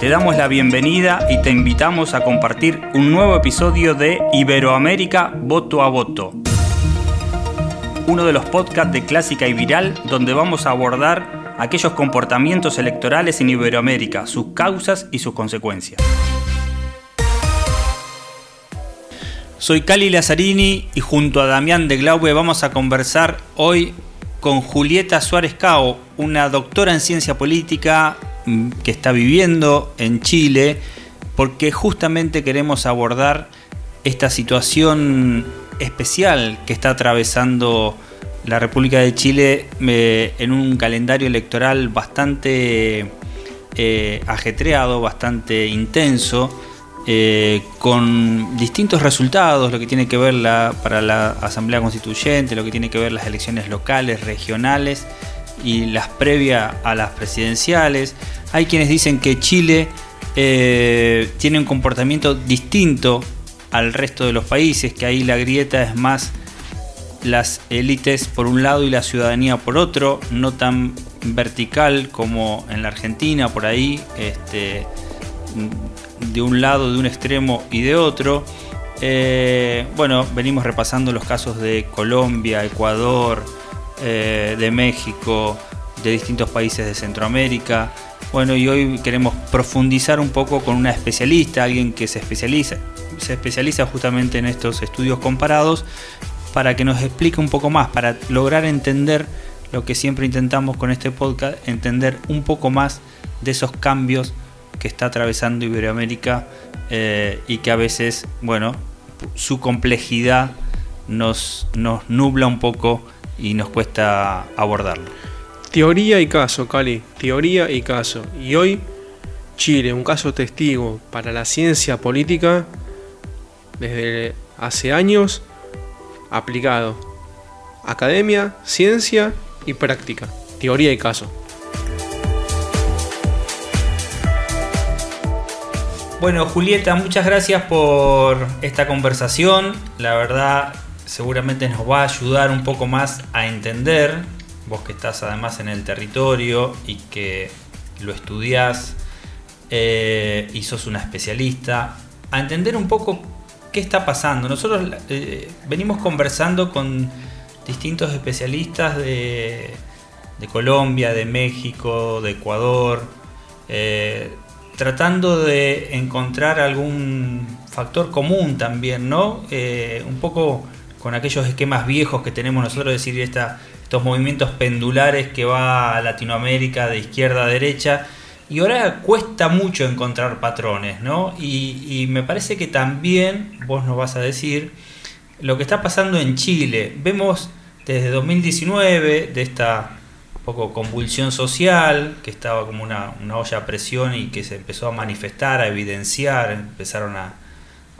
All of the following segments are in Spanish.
Te damos la bienvenida y te invitamos a compartir un nuevo episodio de Iberoamérica Voto a Voto. Uno de los podcasts de Clásica y Viral donde vamos a abordar aquellos comportamientos electorales en Iberoamérica, sus causas y sus consecuencias. Soy Cali Lazzarini y junto a Damián de Glaube vamos a conversar hoy con Julieta Suárez Cao, una doctora en ciencia política que está viviendo en Chile, porque justamente queremos abordar esta situación especial que está atravesando la República de Chile eh, en un calendario electoral bastante eh, ajetreado, bastante intenso eh, con distintos resultados, lo que tiene que ver la, para la Asamblea Constituyente, lo que tiene que ver las elecciones locales, regionales y las previas a las presidenciales. Hay quienes dicen que Chile eh, tiene un comportamiento distinto al resto de los países, que ahí la grieta es más las élites por un lado y la ciudadanía por otro, no tan vertical como en la Argentina, por ahí. Este, de un lado, de un extremo y de otro. Eh, bueno, venimos repasando los casos de Colombia, Ecuador, eh, de México, de distintos países de Centroamérica. Bueno, y hoy queremos profundizar un poco con una especialista, alguien que se especializa, se especializa justamente en estos estudios comparados, para que nos explique un poco más, para lograr entender lo que siempre intentamos con este podcast, entender un poco más de esos cambios que está atravesando Iberoamérica eh, y que a veces, bueno, su complejidad nos, nos nubla un poco y nos cuesta abordarlo. Teoría y caso, Cali, teoría y caso. Y hoy Chile, un caso testigo para la ciencia política desde hace años aplicado. Academia, ciencia y práctica. Teoría y caso. Bueno, Julieta, muchas gracias por esta conversación. La verdad, seguramente nos va a ayudar un poco más a entender, vos que estás además en el territorio y que lo estudiás eh, y sos una especialista, a entender un poco qué está pasando. Nosotros eh, venimos conversando con distintos especialistas de, Colombia, de México, de Ecuador. Eh, tratando de encontrar algún factor común también, ¿no? Un poco con aquellos esquemas viejos que tenemos nosotros, decir, esta, estos movimientos pendulares que va a Latinoamérica de izquierda a derecha. Y ahora cuesta mucho encontrar patrones, ¿no? Y, me parece que también, vos nos vas a decir, lo que está pasando en Chile. Vemos desde 2019, de esta poco convulsión social, que estaba como una, olla a presión y que se empezó a manifestar, a evidenciar, empezaron a,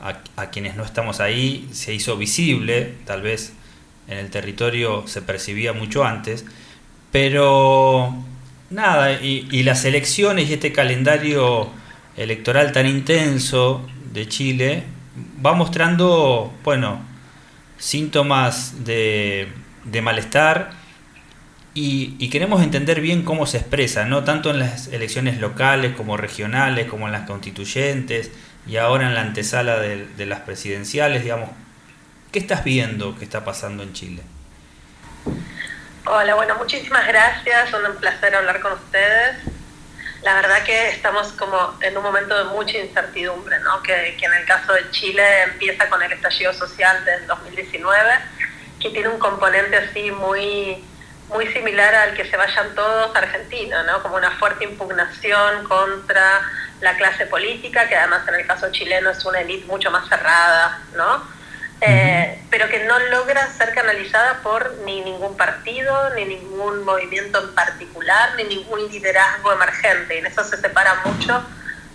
a, quienes no estamos ahí, se hizo visible, tal vez en el territorio se percibía mucho antes, pero nada, y, y las elecciones y este calendario electoral tan intenso de Chile va mostrando, bueno, síntomas de, de malestar, y, queremos entender bien cómo se expresa, no tanto en las elecciones locales como regionales, como en las constituyentes y ahora en la antesala de, las presidenciales, digamos. ¿Qué estás viendo que está pasando en Chile? Hola, bueno, muchísimas gracias, un placer hablar con ustedes. La verdad que estamos como en un momento de mucha incertidumbre, ¿no? que, que en el caso de Chile empieza con el estallido social del 2019, que tiene un componente así muy muy similar al que se vayan todos a Argentina, ¿no? como una fuerte impugnación contra la clase política, que además en el caso chileno es una élite mucho más cerrada, ¿no? Eh, pero que no logra ser canalizada por ni ningún partido, ni ningún movimiento en particular, ni ningún liderazgo emergente. Y en eso se separa mucho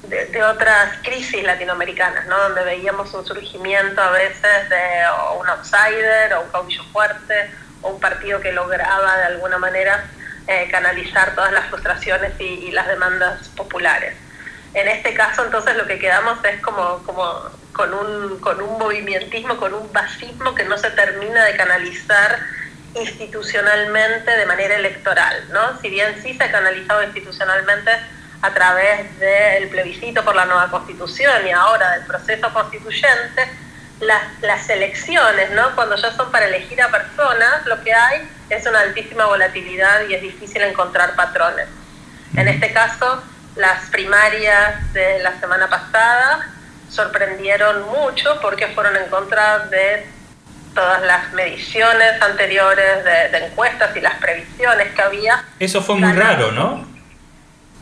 de, de, otras crisis latinoamericanas, ¿no? donde veíamos un surgimiento a veces de un outsider o un caudillo fuerte un partido que lograba de alguna manera eh, canalizar todas las frustraciones y, las demandas populares. En este caso, entonces, lo que quedamos es como, como con, un, con un movimientismo, con un basismo que no se termina de canalizar institucionalmente de manera electoral, ¿no? Si bien sí se ha canalizado institucionalmente a través del plebiscito por la nueva constitución y ahora del proceso constituyente, las, las elecciones, ¿no? cuando ya son para elegir a personas, lo que hay es una altísima volatilidad y es difícil encontrar patrones. En este caso, las primarias de la semana pasada sorprendieron mucho porque fueron en contra de todas las mediciones anteriores de, encuestas y las previsiones que había. Eso fue muy raro, ¿no?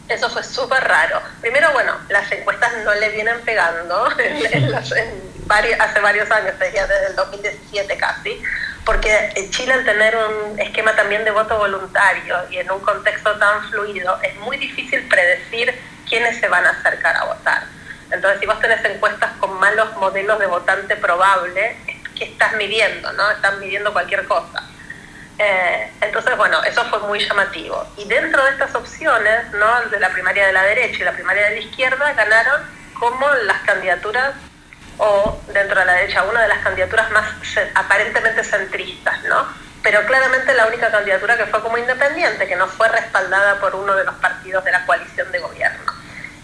Eso fue súper raro. Primero, bueno, las encuestas no le vienen pegando hace varios años, desde el 2017 casi, porque en Chile al tener un esquema también de voto voluntario y en un contexto tan fluido, es muy difícil predecir quiénes se van a acercar a votar. Entonces, si vos tenés encuestas con malos modelos de votante probable, ¿qué estás midiendo? ¿no? Estás midiendo cualquier cosa. Eh, entonces, bueno, eso fue muy llamativo. Y dentro de estas opciones, ¿no? de la primaria de la derecha y la primaria de la izquierda, ganaron como las candidaturas o dentro de la derecha una de las candidaturas más aparentemente centristas, ¿no? Pero claramente la única candidatura que fue como independiente, que no fue respaldada por uno de los partidos de la coalición de gobierno.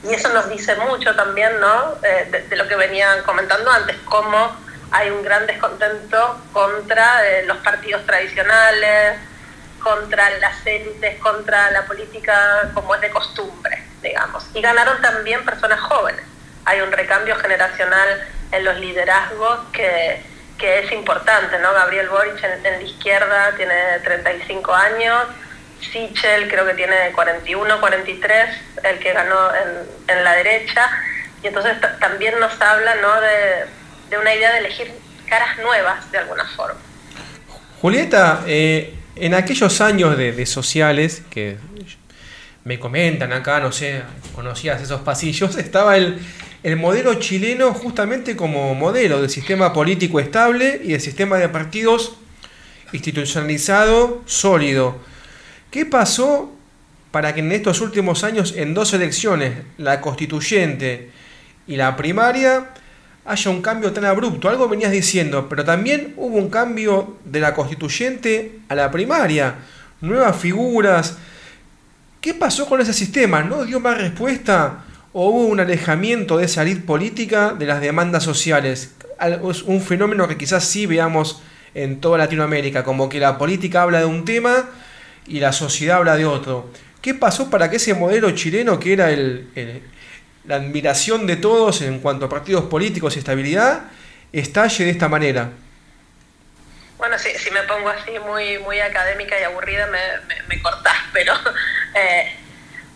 Y eso nos dice mucho también, ¿no? Eh, de, lo que venían comentando antes, cómo hay un gran descontento contra eh, los partidos tradicionales, contra las élites, contra la política como es de costumbre, digamos. Y ganaron también personas jóvenes. Hay un recambio generacional en los liderazgos que, que es importante, ¿no? Gabriel Boric en, la izquierda tiene 35 años, Sichel creo que tiene 41, 43, el que ganó en, en la derecha, y entonces también nos habla, ¿no? De, de, una idea de elegir caras nuevas de alguna forma. Julieta, eh, en aquellos años de, de sociales que me comentan acá, no sé, conocías esos pasillos, estaba el, el modelo chileno justamente como modelo de sistema político estable y de sistema de partidos institucionalizado, sólido. ¿Qué pasó para que en estos últimos años, en dos elecciones, la constituyente y la primaria, haya un cambio tan abrupto? Algo venías diciendo, pero también hubo un cambio de la constituyente a la primaria, nuevas figuras. ¿Qué pasó con ese sistema? ¿No dio más respuesta? O hubo un alejamiento de esa elite política de las demandas sociales. Es un fenómeno que quizás sí veamos en toda Latinoamérica, como que la política habla de un tema y la sociedad habla de otro. ¿Qué pasó para que ese modelo chileno, que era el, la admiración de todos en cuanto a partidos políticos y estabilidad, estalle de esta manera? Bueno, si, si me pongo así muy, muy académica y aburrida, me, me, cortás, pero eh,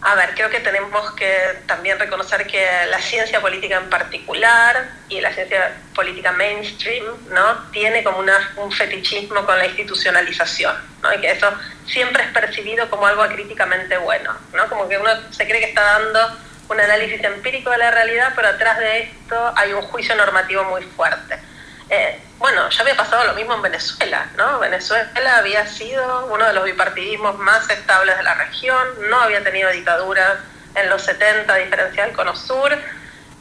a ver, creo que tenemos que también reconocer que la ciencia política en particular y la ciencia política mainstream, ¿no? Tiene como un fetichismo con la institucionalización, ¿no? Y que eso siempre es percibido como algo críticamente bueno, ¿no? Como que uno se cree que está dando un análisis empírico de la realidad, pero atrás de esto hay un juicio normativo muy fuerte. Eh, bueno, ya había pasado lo mismo en Venezuela, ¿no? Venezuela había sido uno de los bipartidismos más estables de la región, no había tenido dictadura en los 70, diferencial con Osur,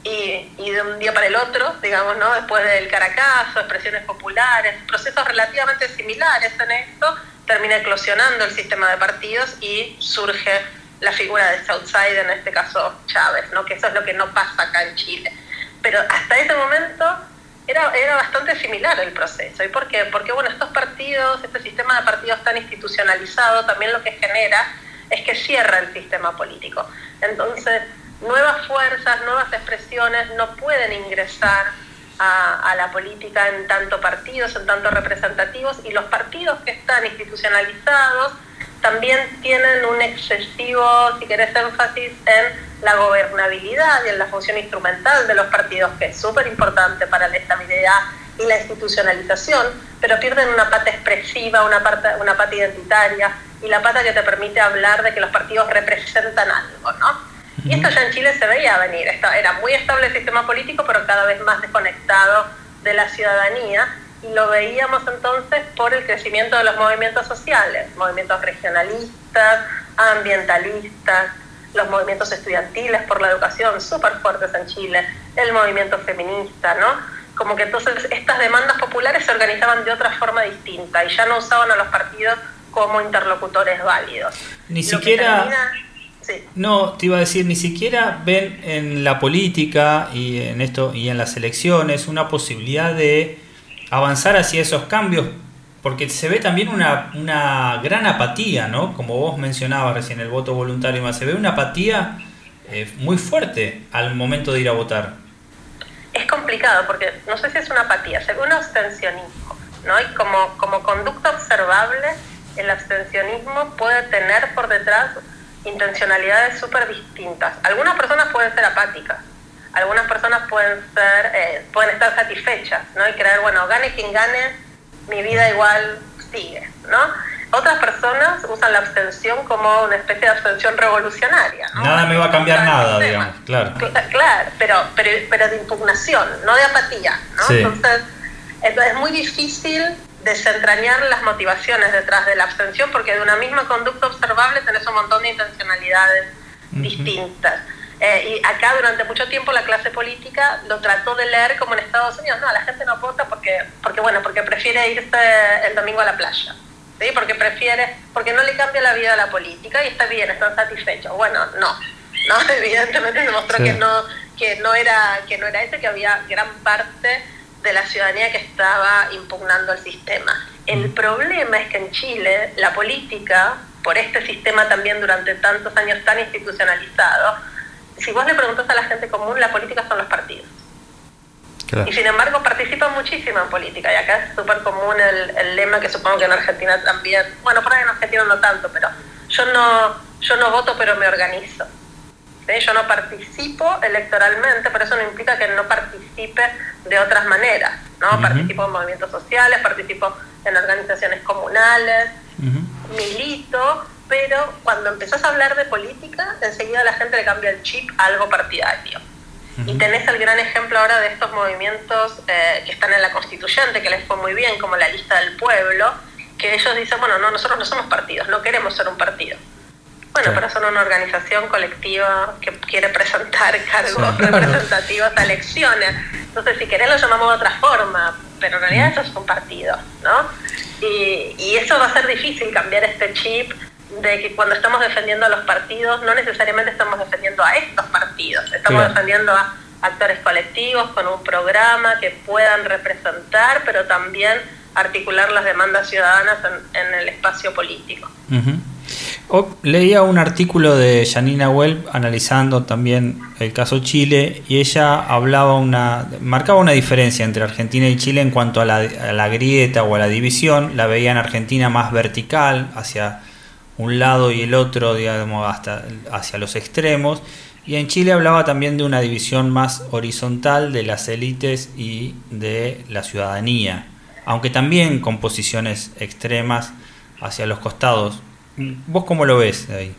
y, y, de un día para el otro, digamos, ¿no? Después del Caracazo, expresiones populares, procesos relativamente similares en esto, termina eclosionando el sistema de partidos y surge la figura de Southside, en este caso Chávez, ¿no? Que eso es lo que no pasa acá en Chile. Pero hasta ese momento era, era bastante similar el proceso. ¿Y por qué? Porque bueno, estos partidos, este sistema de partidos tan institucionalizado, también lo que genera es que cierra el sistema político. Entonces, nuevas fuerzas, nuevas expresiones no pueden ingresar a, a, la política en tanto partidos, en tanto representativos, y los partidos que están institucionalizados también tienen un excesivo, si querés, énfasis en la gobernabilidad y en la función instrumental de los partidos, que es súper importante para la estabilidad y la institucionalización, pero pierden una pata expresiva, una, parte, una pata identitaria y la pata que te permite hablar de que los partidos representan algo, ¿no? Y esto ya en Chile se veía venir, era muy estable el sistema político, pero cada vez más desconectado de la ciudadanía, lo veíamos entonces por el crecimiento de los movimientos sociales, movimientos regionalistas, ambientalistas, los movimientos estudiantiles por la educación súper fuertes en Chile, el movimiento feminista, ¿no? Como que entonces estas demandas populares se organizaban de otra forma distinta y ya no usaban a los partidos como interlocutores válidos. Ni siquiera... Sí. No, te iba a decir, ni siquiera ven en la política y en esto y en las elecciones una posibilidad de avanzar hacia esos cambios, porque se ve también una, una gran apatía, ¿no? Como vos mencionabas recién el voto voluntario, más se ve una apatía eh, muy fuerte al momento de ir a votar. Es complicado porque no sé si es una apatía, se ve un abstencionismo, ¿no? Y como, como conducta observable, el abstencionismo puede tener por detrás intencionalidades súper distintas. Algunas personas pueden ser apáticas, algunas personas pueden ser eh, pueden estar satisfechas, ¿no? Y creer, bueno, gane quien gane, mi vida igual sigue, ¿no? Otras personas usan la abstención como una especie de abstención revolucionaria. Nada me va a cambiar nada, digamos, claro. Claro, pero, pero, pero de impugnación, no de apatía, ¿no? Entonces, entonces es muy difícil desentrañar las motivaciones detrás de la abstención porque de una misma conducta observable tenés un montón de intencionalidades distintas. Eh, y acá durante mucho tiempo la clase política lo trató de leer como en Estados Unidos. No, la gente no vota porque, porque, bueno, porque prefiere irse el domingo a la playa. ¿sí? Porque prefiere, porque no le cambia la vida a la política y está bien, están satisfechos. Bueno, no. no Evidentemente demostró que, no, que, no era, que no era eso, que había gran parte de la ciudadanía que estaba impugnando el sistema. El problema es que en Chile la política, por este sistema también durante tantos años tan institucionalizado, si vos le preguntas a la gente común, la política son los partidos. Y sin embargo participan muchísimo en política. Y acá es súper común el, lema que supongo que en Argentina también, bueno, por ahí en Argentina no tanto, pero yo no, yo no voto pero me organizo. Yo no participo electoralmente, pero eso no implica que no participe de otras maneras. ¿no? Participo en movimientos sociales, participo en organizaciones comunales, milito, pero cuando empezás a hablar de política, enseguida la gente le cambia el chip a algo partidario. Y tenés el gran ejemplo ahora de estos movimientos eh, que están en la constituyente, que les fue muy bien, como la lista del pueblo, que ellos dicen, bueno, no, nosotros no somos partidos, no queremos ser un partido. Bueno, pero son una organización colectiva que quiere presentar cargos representativos a elecciones. Entonces, si querés, lo llamamos de otra forma, pero en realidad eso es un partido, ¿no? Y, y eso va a ser difícil cambiar este chip de que cuando estamos defendiendo a los partidos, no necesariamente estamos defendiendo a estos partidos, estamos defendiendo a actores colectivos con un programa que puedan representar, pero también articular las demandas ciudadanas en, el espacio político. leía un artículo de Janina Welp analizando también el caso Chile y ella hablaba una marcaba una diferencia entre Argentina y Chile en cuanto a la, a la grieta o a la división. La veía en Argentina más vertical hacia un lado y el otro, digamos, hasta hacia los extremos. Y en Chile hablaba también de una división más horizontal de las élites y de la ciudadanía, aunque también con posiciones extremas hacia los costados. ¿Vos cómo lo ves ahí?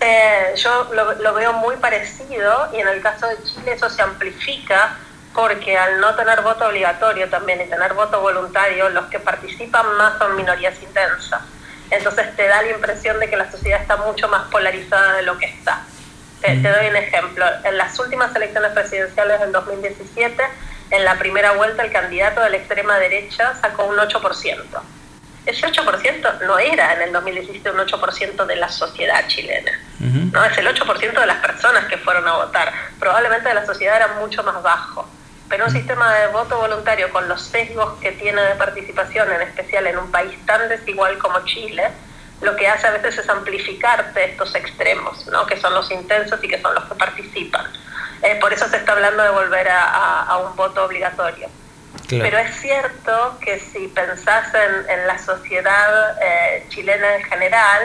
Eh, yo lo, lo, veo muy parecido y en el caso de Chile eso se amplifica porque al no tener voto obligatorio también y tener voto voluntario, los que participan más son minorías intensas. Entonces te da la impresión de que la sociedad está mucho más polarizada de lo que está. Te, doy un ejemplo. En las últimas elecciones presidenciales del 2017, en la primera vuelta el candidato de la extrema derecha sacó un 8%. Ese 8% no era en el 2017 un 8% de la sociedad chilena, ¿no? es el 8% de las personas que fueron a votar. Probablemente de la sociedad era mucho más bajo pero un sistema de voto voluntario con los sesgos que tiene de participación, en especial en un país tan desigual como Chile, lo que hace a veces es amplificarte estos extremos, ¿no? que son los intensos y que son los que participan. Eh, por eso se está hablando de volver a, un voto obligatorio. Pero es cierto que si pensás en, la sociedad eh, chilena en general,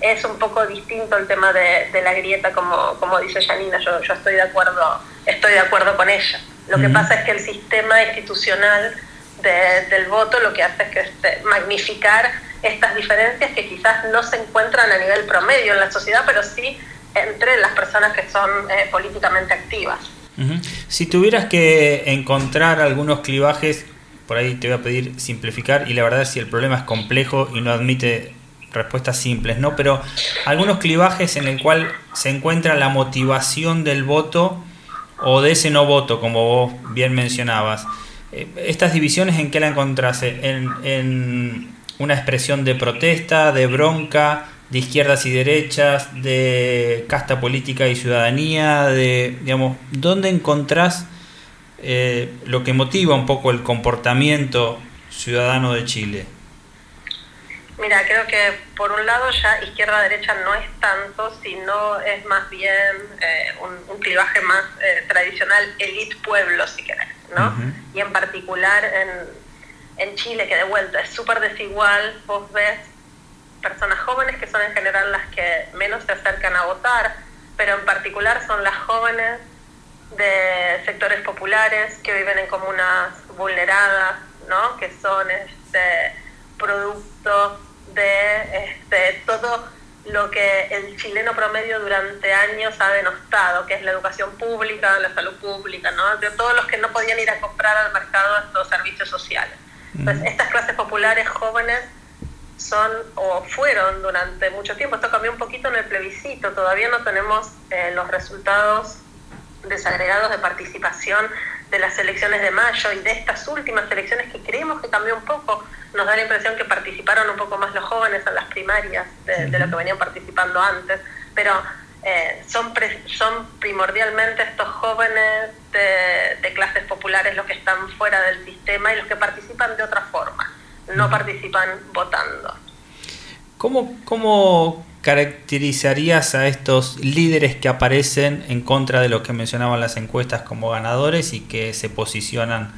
es un poco distinto el tema de, la grieta, como, como dice Janina, yo, yo estoy de acuerdo, estoy de acuerdo con ella. Lo que pasa es que el sistema institucional del voto lo que hace es que este, magnificar estas diferencias que quizás no se encuentran a nivel promedio en la sociedad, pero sí entre las personas que son eh, políticamente activas. Si tuvieras que encontrar algunos clivajes, por ahí te voy a pedir simplificar, y la verdad es si el problema es complejo y no admite respuestas simples, ¿no? Pero algunos clivajes en el cual se encuentra la motivación del voto o de ese no voto, como vos bien mencionabas. Eh, ¿Estas divisiones en qué la encontrase? ¿En, ¿En, una expresión de protesta, de bronca, de izquierdas y derechas, de casta política y ciudadanía, de, digamos, ¿dónde encontrás eh, lo que motiva un poco el comportamiento ciudadano de Chile? Mira, creo que por un lado ya izquierda-derecha no es tanto, sino es más bien eh, un, clivaje más eh, tradicional, elite-pueblo, si querés, ¿no? Y en particular en, en Chile, que de vuelta es súper desigual, vos ves personas jóvenes que son en general las que menos se acercan a votar, pero en particular son las jóvenes de sectores populares que viven en comunas vulneradas, ¿no? que son este producto de este, todo lo que el chileno promedio durante años ha denostado, que es la educación pública, la salud pública, ¿no? de todos los que no podían ir a comprar al mercado estos servicios sociales. Entonces, estas clases populares jóvenes son o fueron durante mucho tiempo, esto cambió un poquito en el plebiscito, todavía no tenemos eh, los resultados desagregados de participación de las elecciones de mayo y de estas últimas elecciones que creemos que cambió un poco, nos da la impresión que participaron un poco más los jóvenes en las primarias de, lo que venían participando antes, pero eh, son, son primordialmente estos jóvenes de, de clases populares los que están fuera del sistema y los que participan de otra forma no participan votando. ¿Cómo, ¿Cómo caracterizarías a estos líderes que aparecen en contra de lo que mencionaban las encuestas como ganadores y que se posicionan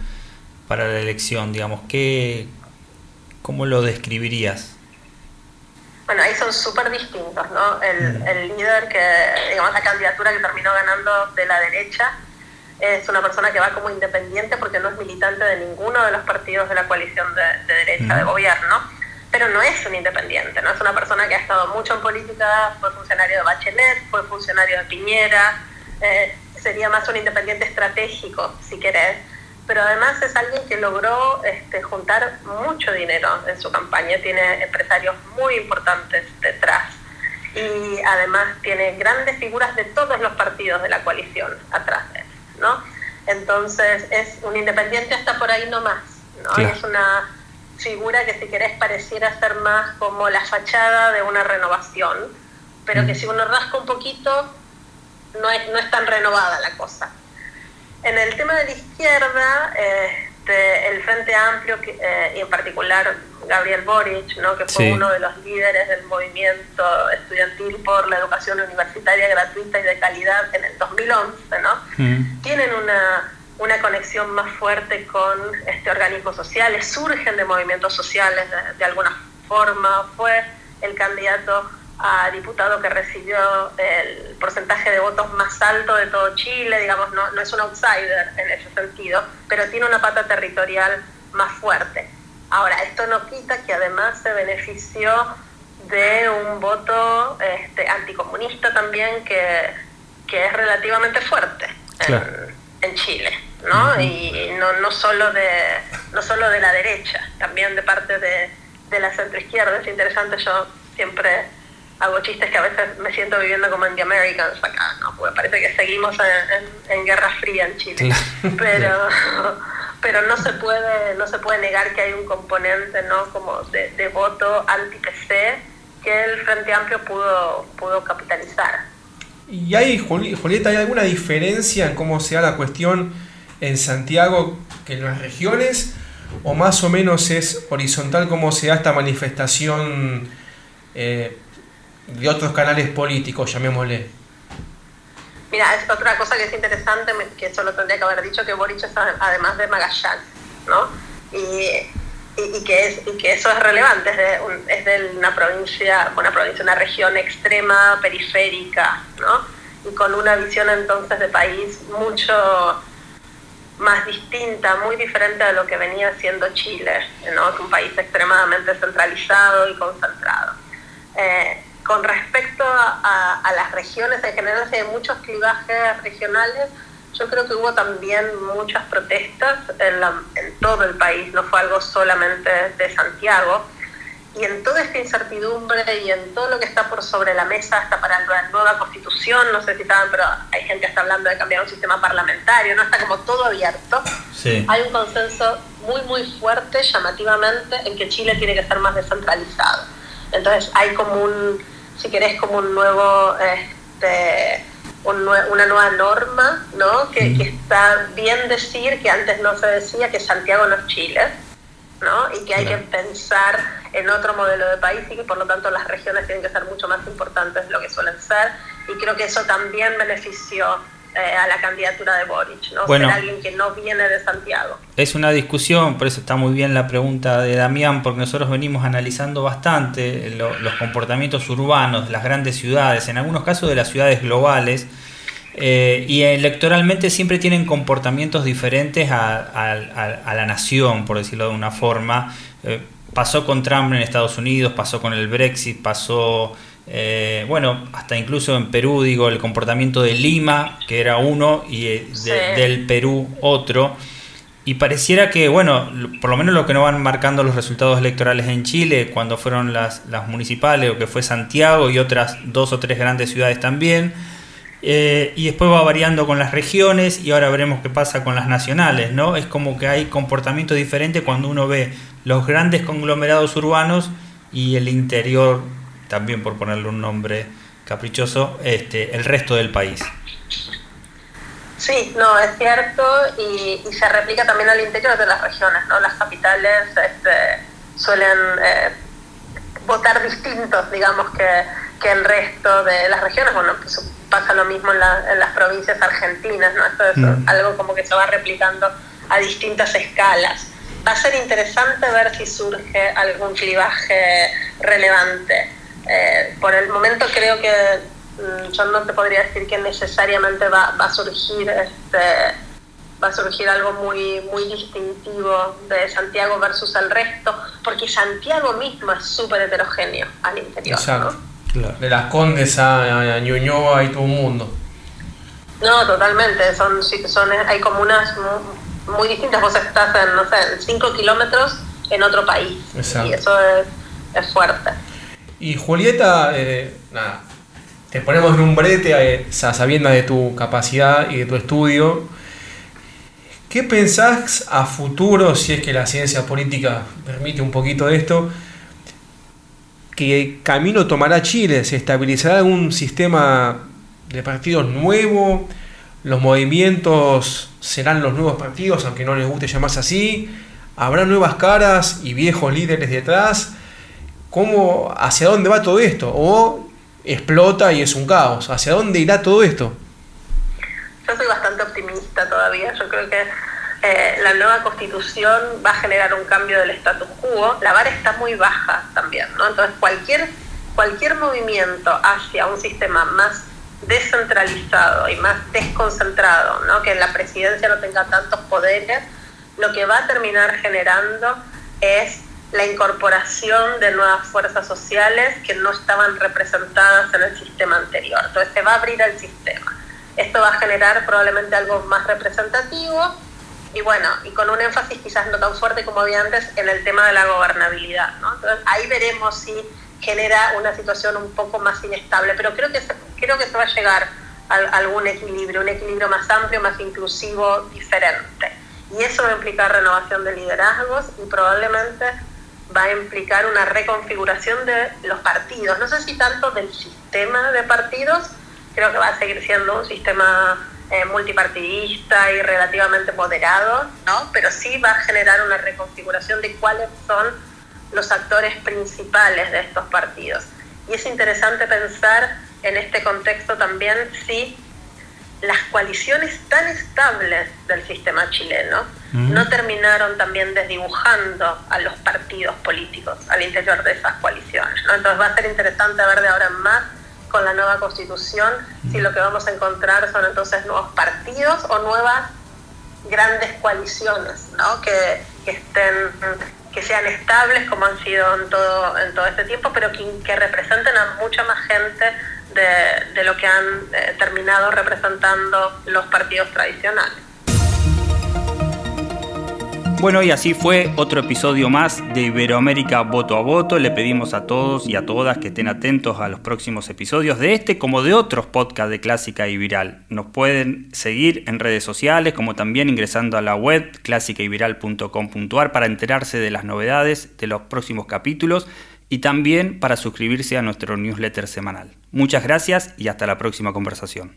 para la elección? Digamos, ¿qué, ¿Cómo lo describirías? Bueno, ahí son súper distintos, ¿no? El, el, líder que, digamos, la candidatura que terminó ganando de la derecha es una persona que va como independiente porque no es militante de ninguno de los partidos de la coalición de, derecha de gobierno, pero no es un independiente, no es una persona que ha estado mucho en política, fue funcionario de Bachelet, fue funcionario de Piñera, eh, sería más un independiente estratégico, si querés, pero además es alguien que logró este, juntar mucho dinero en su campaña, tiene empresarios muy importantes detrás y además tiene grandes figuras de todos los partidos de la coalición atrás de él. ¿no? Entonces es un independiente hasta por ahí nomás, ¿no? Es una figura que si querés pareciera ser más como la fachada de una renovación, pero que mm. si uno rasca un poquito no es, no es tan renovada la cosa. En el tema de la izquierda, este, el Frente Amplio eh, y en particular Gabriel Boric, ¿no? que fue uno de los líderes del movimiento estudiantil por la educación universitaria gratuita y de calidad en el 2011, ¿no? Mm. tienen una, una, conexión más fuerte con este organismos sociales, surgen de movimientos sociales de, alguna forma, fue el candidato a diputado que recibió el porcentaje de votos más alto de todo Chile, digamos, no, no es un outsider en ese sentido, pero tiene una pata territorial más fuerte. Ahora, esto no quita que además se benefició de un voto este, anticomunista también que, es relativamente fuerte en, Chile, ¿no? Y no, no, solo de, no solo de la derecha, también de parte de, de la centroizquierda. Es interesante, yo siempre hago chistes que a veces me siento viviendo como en The Americans acá, ¿no? Porque parece que seguimos en, en Guerra Fría en Chile. Pero pero no se puede no se puede negar que hay un componente no como de, voto anti PC que el Frente Amplio pudo pudo capitalizar y hay Julieta hay alguna diferencia en cómo se da la cuestión en Santiago que en las regiones o más o menos es horizontal cómo se da esta manifestación eh, de otros canales políticos llamémosle Mira, es otra cosa que es interesante, que eso lo tendría que haber dicho, que Boric es además de Magallanes, ¿no? Y, y, que, es, y que eso es relevante, es de, es de una provincia, una provincia, una región extrema, periférica, ¿no? Y con una visión entonces de país mucho más distinta, muy diferente a lo que venía siendo Chile, ¿no? un país extremadamente centralizado y concentrado. Eh, con respecto a, las regiones en general, hay muchos clivajes regionales. Yo creo que hubo también muchas protestas en, todo el país, no fue algo solamente de Santiago. Y en toda esta incertidumbre y en todo lo que está por sobre la mesa hasta para la nueva constitución, no sé si saben, pero hay gente que está hablando de cambiar un sistema parlamentario, no está como todo abierto. Hay un consenso muy, muy fuerte, llamativamente, en que Chile tiene que ser más descentralizado. Entonces hay como un si querés, como un nuevo, este, una nueva norma, ¿no? Que, que, está bien decir que antes no se decía que Santiago no es Chile, ¿no? Y que hay que pensar en otro modelo de país y que por lo tanto las regiones tienen que ser mucho más importantes de lo que suelen ser. Y creo que eso también benefició eh, a la candidatura de Boric, ¿no? Ser alguien que no viene de Santiago. Es una discusión, por eso está muy bien la pregunta de Damián, porque nosotros venimos analizando bastante los comportamientos urbanos de las grandes ciudades, en algunos casos de las ciudades globales, eh, y electoralmente siempre tienen comportamientos diferentes a, la nación, por decirlo de una forma. Eh, pasó con Trump en Estados Unidos, pasó con el Brexit, pasó eh, bueno, hasta incluso en Perú, digo, el comportamiento de Lima, que era uno, y eh, del Perú otro. Y pareciera que, bueno, por lo menos lo que no van marcando los resultados electorales en Chile, cuando fueron las, las municipales, o que fue Santiago y otras dos o tres grandes ciudades también, eh, y después va variando con las regiones y ahora veremos qué pasa con las nacionales, ¿no? Es como que hay comportamientos diferentes cuando uno ve los grandes conglomerados urbanos y el interior también por ponerle un nombre caprichoso, este, el resto del país. Sí, no, es cierto y, se replica también al interior de las regiones, ¿no? Las capitales este, suelen eh, votar distintos, digamos, que, que, el resto de las regiones. Bueno, pues pasa lo mismo en, las provincias argentinas, ¿no? Esto es mm. algo como que se va replicando a distintas escalas. Va a ser interesante ver si surge algún clivaje relevante. Eh, por el momento creo que mm, yo no te podría decir que necesariamente va, va, a surgir este va a surgir algo muy muy distintivo de Santiago versus el resto porque Santiago mismo es súper heterogéneo al interior Exacto. De las Condes a, Ñuñoa y todo un mundo. No totalmente. Son, son hay comunas muy, distintas. Vos estás en no sé 5 kilómetros en otro país. Y eso es, es fuerte. Y Julieta, eh, nada, te ponemos en un brete eh, sabiendo de tu capacidad y de tu estudio. ¿Qué pensás a futuro, si es que la ciencia política permite un poquito de esto? ¿Qué camino tomará Chile? ¿Se estabilizará un sistema de partidos nuevo? ¿Los movimientos serán los nuevos partidos, aunque no les guste llamarse así? ¿Habrá nuevas caras y viejos líderes detrás? cómo, hacia dónde va todo esto, o explota y es un caos, hacia dónde irá todo esto. Yo soy bastante optimista todavía, yo creo que eh, la nueva constitución va a generar un cambio del status quo, la vara está muy baja también, ¿no? Entonces cualquier, cualquier movimiento hacia un sistema más descentralizado y más desconcentrado, ¿no? que la presidencia no tenga tantos poderes, lo que va a terminar generando es la incorporación de nuevas fuerzas sociales que no estaban representadas en el sistema anterior. Entonces se va a abrir el sistema. Esto va a generar probablemente algo más representativo y bueno, y con un énfasis quizás no tan fuerte como había antes en el tema de la gobernabilidad. Entonces ahí veremos si genera una situación un poco más inestable, pero creo que se, creo que se va a llegar a, algún equilibrio, un equilibrio más amplio, más inclusivo, diferente. Y eso va a implicar renovación de liderazgos y probablemente va a implicar una reconfiguración de los partidos. No sé si tanto del sistema de partidos, creo que va a seguir siendo un sistema eh, multipartidista y relativamente moderado, ¿no? pero sí va a generar una reconfiguración de cuáles son los actores principales de estos partidos. Y es interesante pensar en este contexto también si las coaliciones tan estables del sistema chileno no terminaron también desdibujando a los partidos políticos al interior de esas coaliciones. Entonces va a ser interesante ver de ahora en más con la nueva constitución si lo que vamos a encontrar son entonces nuevos partidos o nuevas grandes coaliciones ¿no? que, estén que sean estables como han sido en todo, en todo este tiempo, pero que, representen a mucha más gente de, lo que han eh, terminado representando los partidos tradicionales. Bueno, y así fue otro episodio más de Iberoamérica Voto a Voto. Le pedimos a todos y a todas que estén atentos a los próximos episodios de este como de otros podcasts de Clásica y Viral. Nos pueden seguir en redes sociales como también ingresando a la web clásicayviral.com.ar para enterarse de las novedades de los próximos capítulos y también para suscribirse a nuestro newsletter semanal. Muchas gracias y hasta la próxima conversación.